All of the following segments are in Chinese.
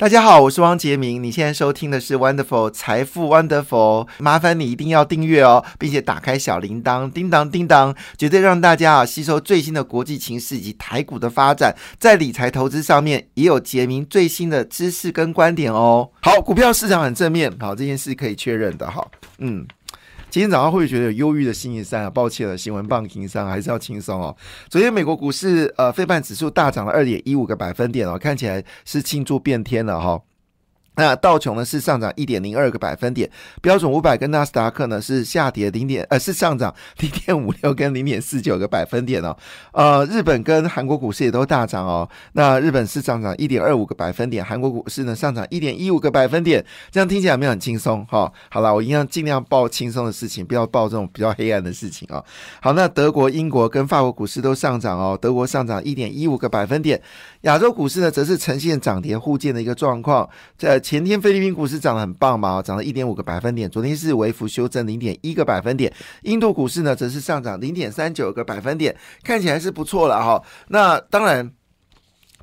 大家好，我是汪杰明。你现在收听的是 Wonderful 财富 Wonderful，麻烦你一定要订阅哦，并且打开小铃铛，叮当叮当，绝对让大家啊吸收最新的国际情势以及台股的发展，在理财投资上面也有杰明最新的知识跟观点哦。好，股票市场很正面，好这件事可以确认的哈。嗯。今天早上会不会觉得有忧郁的心理三啊？抱歉了，新闻棒情商还是要轻松哦。昨天美国股市呃，非半指数大涨了二点一五个百分点哦，看起来是庆祝变天了哈。那道琼呢是上涨一点零二个百分点，标准五百跟纳斯达克呢是下跌零点呃是上涨 零点五六跟零点四九个百分点哦。呃，日本跟韩国股市也都大涨哦。那日本是上涨一点二五个百分点，韩国股市呢上涨一点一五个百分点。这样听起来没有很轻松哈。好了，我一样尽量报轻松的事情，不要报这种比较黑暗的事情啊。好，那德国、英国跟法国股市都上涨哦。德国上涨一点一五个百分点，亚洲股市呢则是呈现涨跌互见的一个状况。在前天菲律宾股市涨得很棒嘛，涨了一点五个百分点。昨天是微幅修正零点一个百分点。印度股市呢，则是上涨零点三九个百分点，看起来是不错了哈。那当然。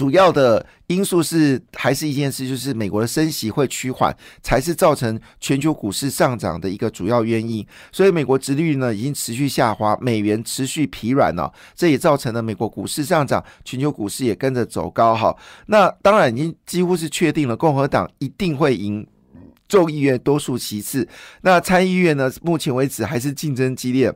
主要的因素是还是一件事，就是美国的升息会趋缓，才是造成全球股市上涨的一个主要原因。所以美国殖率呢已经持续下滑，美元持续疲软了，这也造成了美国股市上涨，全球股市也跟着走高。哈，那当然已经几乎是确定了，共和党一定会赢众议院多数其次。那参议院呢，目前为止还是竞争激烈。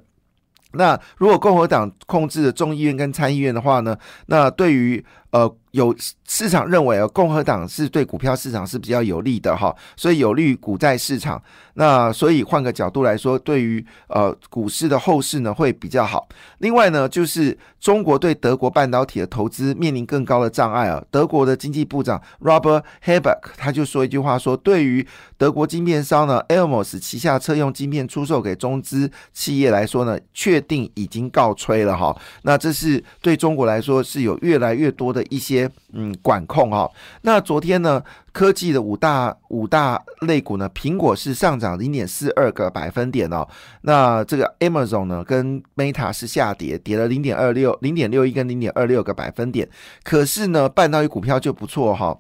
那如果共和党控制了众议院跟参议院的话呢，那对于呃。有市场认为啊，共和党是对股票市场是比较有利的哈，所以有利于股债市场。那所以换个角度来说，对于呃股市的后市呢会比较好。另外呢，就是中国对德国半导体的投资面临更高的障碍啊。德国的经济部长 Robert Habeck 他就说一句话说，对于德国晶片商呢 Elmos 旗下车用晶片出售给中资企业来说呢，确定已经告吹了哈。那这是对中国来说是有越来越多的一些。嗯，管控哦。那昨天呢，科技的五大五大类股呢，苹果是上涨零点四二个百分点哦。那这个 Amazon 呢，跟 Meta 是下跌，跌了零点二六、零点六一跟零点二六个百分点。可是呢，半导体股票就不错哈。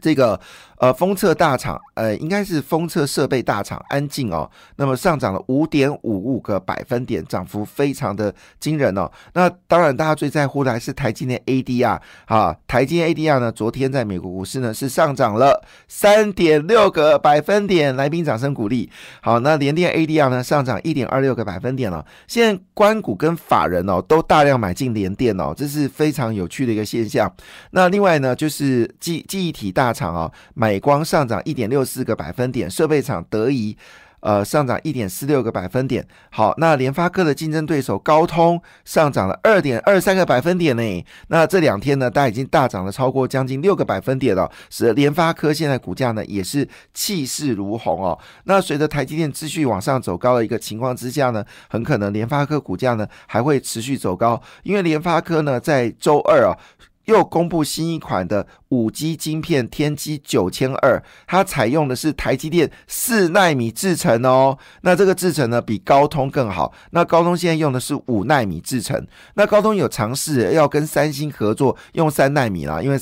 这个呃，封测大厂，呃，应该是封测设备大厂安静哦。那么上涨了五点五五个百分点，涨幅非常的惊人哦。那当然，大家最在乎的还是台积电 ADR 啊。台积电 ADR 呢，昨天在美国股市呢是上涨了三点六个百分点。来宾掌声鼓励。好，那联电 ADR 呢上涨一点二六个百分点了。现在关股跟法人哦都大量买进联电哦，这是非常有趣的一个现象。那另外呢，就是记记忆体大。厂啊，美光上涨一点六四个百分点，设备厂德仪呃上涨一点四六个百分点。好，那联发科的竞争对手高通上涨了二点二三个百分点呢。那这两天呢，它已经大涨了超过将近六个百分点了，使得联发科现在股价呢也是气势如虹哦。那随着台积电继续往上走高的一个情况之下呢，很可能联发科股价呢还会持续走高，因为联发科呢在周二啊。又公布新一款的五 G 晶片天玑九千二，它采用的是台积电四纳米制程哦。那这个制程呢，比高通更好。那高通现在用的是五纳米制程。那高通有尝试要跟三星合作用三纳米啦，因为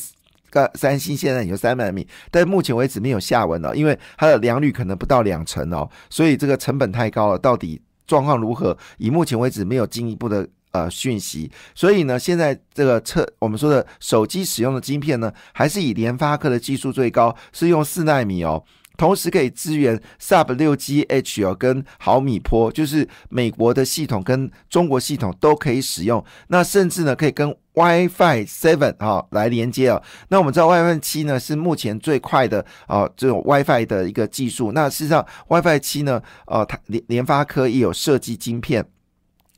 三三星现在有三纳米，但目前为止没有下文了，因为它的良率可能不到两成哦，所以这个成本太高了。到底状况如何？以目前为止没有进一步的。呃，讯息，所以呢，现在这个测我们说的手机使用的晶片呢，还是以联发科的技术最高，是用四纳米哦，同时可以支援 Sub 六 GH 哦，跟毫米波，就是美国的系统跟中国系统都可以使用，那甚至呢，可以跟 WiFi Seven 哈来连接哦。那我们知道 WiFi 七呢是目前最快的啊这种 WiFi 的一个技术，那事实上 WiFi 七呢，呃，它联联发科也有设计晶片。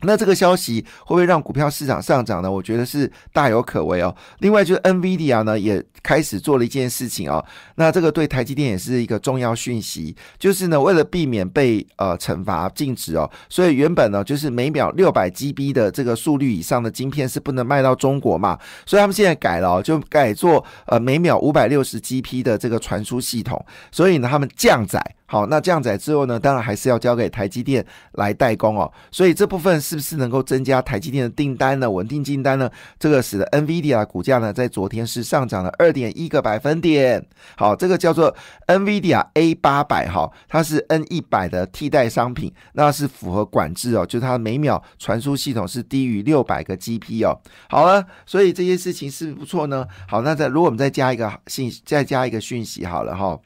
那这个消息会不会让股票市场上涨呢？我觉得是大有可为哦。另外就是 NVIDIA 呢也开始做了一件事情哦。那这个对台积电也是一个重要讯息，就是呢为了避免被呃惩罚禁止哦，所以原本呢就是每秒六百 GB 的这个速率以上的晶片是不能卖到中国嘛，所以他们现在改了，就改做呃每秒五百六十 GB 的这个传输系统，所以呢他们降载。好，那降载之后呢，当然还是要交给台积电来代工哦，所以这部分。是不是能够增加台积电的订单呢？稳定订单呢？这个使得 NVIDIA 股价呢在昨天是上涨了二点一个百分点。好，这个叫做 NVIDIA A 八百哈，它是 N 一百的替代商品，那是符合管制哦，就它每秒传输系统是低于六百个 GP 哦。好了，所以这些事情是不是不错呢？好，那再如果我们再加一个信，再加一个讯息好了哈。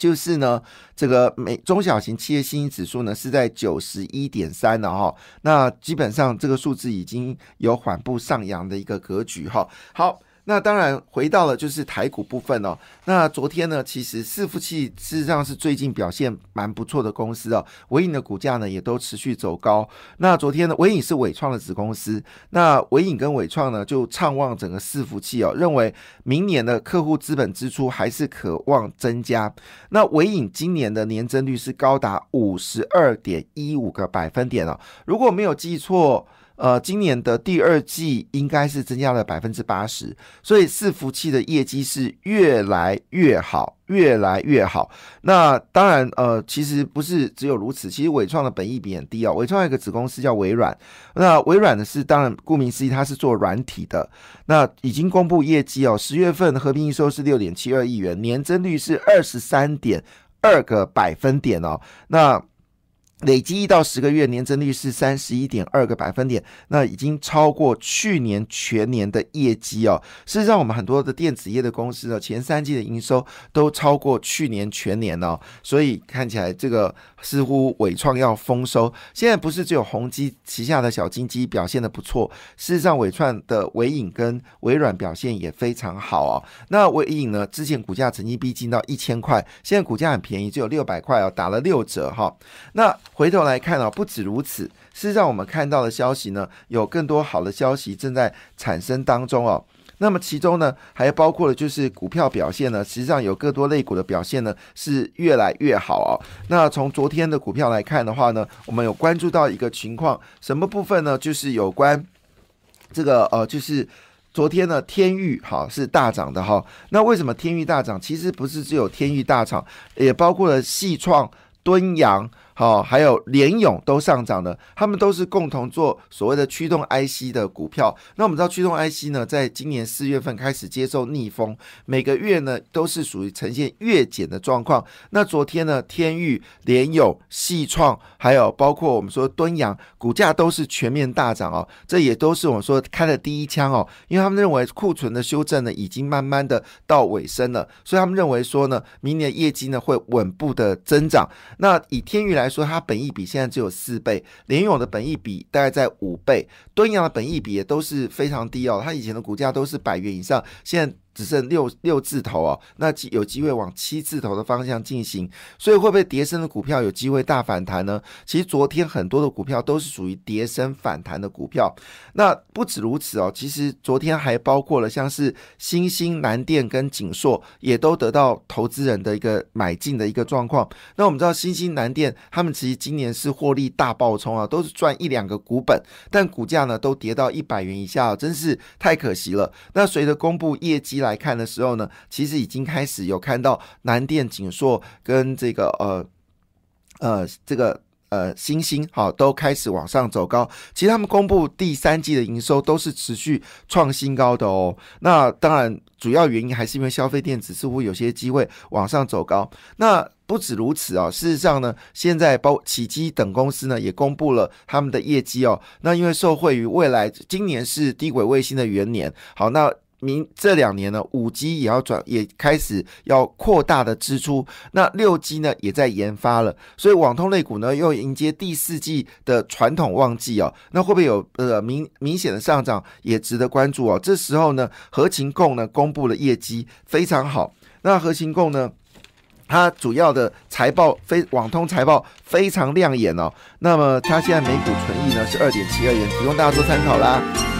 就是呢，这个美中小型企业信心指数呢是在九十一点三了哈，那基本上这个数字已经有缓步上扬的一个格局哈。好。那当然回到了就是台股部分哦。那昨天呢，其实伺服器事实上是最近表现蛮不错的公司哦。伟影的股价呢也都持续走高。那昨天呢，伟影是伟创的子公司。那伟影跟伟创呢就畅望整个伺服器哦，认为明年的客户资本支出还是可望增加。那伟影今年的年增率是高达五十二点一五个百分点哦。如果没有记错。呃，今年的第二季应该是增加了百分之八十，所以伺服器的业绩是越来越好，越来越好。那当然，呃，其实不是只有如此，其实伟创的本益比很低哦。伟创有一个子公司叫微软，那微软呢是当然顾名思义，它是做软体的。那已经公布业绩哦，十月份合并营收是六点七二亿元，年增率是二十三点二个百分点哦。那累积一到十个月年增率是三十一点二个百分点，那已经超过去年全年的业绩哦。事实上，我们很多的电子业的公司呢，前三季的营收都超过去年全年哦，所以看起来这个似乎伟创要丰收。现在不是只有宏基旗下的小金鸡表现的不错，事实上伟创的伟影跟微软表现也非常好哦。那伟影呢，之前股价曾经逼近到一千块，现在股价很便宜，只有六百块哦，打了六折哈。那回头来看啊，不止如此，事实上我们看到的消息呢，有更多好的消息正在产生当中哦。那么其中呢，还包括了就是股票表现呢，实际上有更多类股的表现呢是越来越好哦。那从昨天的股票来看的话呢，我们有关注到一个情况，什么部分呢？就是有关这个呃，就是昨天呢天域哈是大涨的哈。那为什么天域大涨？其实不是只有天域大涨，也包括了细创、敦阳。好，还有联勇都上涨了，他们都是共同做所谓的驱动 IC 的股票。那我们知道驱动 IC 呢，在今年四月份开始接受逆风，每个月呢都是属于呈现月减的状况。那昨天呢，天域、联勇、细创，还有包括我们说敦阳，股价都是全面大涨哦。这也都是我们说开的第一枪哦，因为他们认为库存的修正呢已经慢慢的到尾声了，所以他们认为说呢，明年业绩呢会稳步的增长。那以天域来，说它本益比现在只有四倍，联勇的本益比大概在五倍，敦阳的本益比也都是非常低哦。它以前的股价都是百元以上，现在。只剩六六字头哦，那有机会往七字头的方向进行，所以会不会跌升的股票有机会大反弹呢？其实昨天很多的股票都是属于跌升反弹的股票。那不止如此哦，其实昨天还包括了像是新兴、南电跟景硕，也都得到投资人的一个买进的一个状况。那我们知道新兴、南电他们其实今年是获利大爆冲啊，都是赚一两个股本，但股价呢都跌到一百元以下，真是太可惜了。那随着公布业绩来来看的时候呢，其实已经开始有看到南电、景硕跟这个呃呃这个呃星星好都开始往上走高。其实他们公布第三季的营收都是持续创新高的哦。那当然主要原因还是因为消费电子似乎有些机会往上走高。那不止如此啊，事实上呢，现在包启基等公司呢也公布了他们的业绩哦。那因为受惠于未来今年是低轨卫星的元年，好那。明这两年呢，五 G 也要转，也开始要扩大的支出。那六 G 呢，也在研发了。所以网通类股呢，又迎接第四季的传统旺季哦。那会不会有呃明明显的上涨，也值得关注哦。这时候呢，合情共呢公布了业绩非常好。那合情共呢，它主要的财报非网通财报非常亮眼哦。那么它现在每股存益呢是二点七二元，提供大家做参考啦。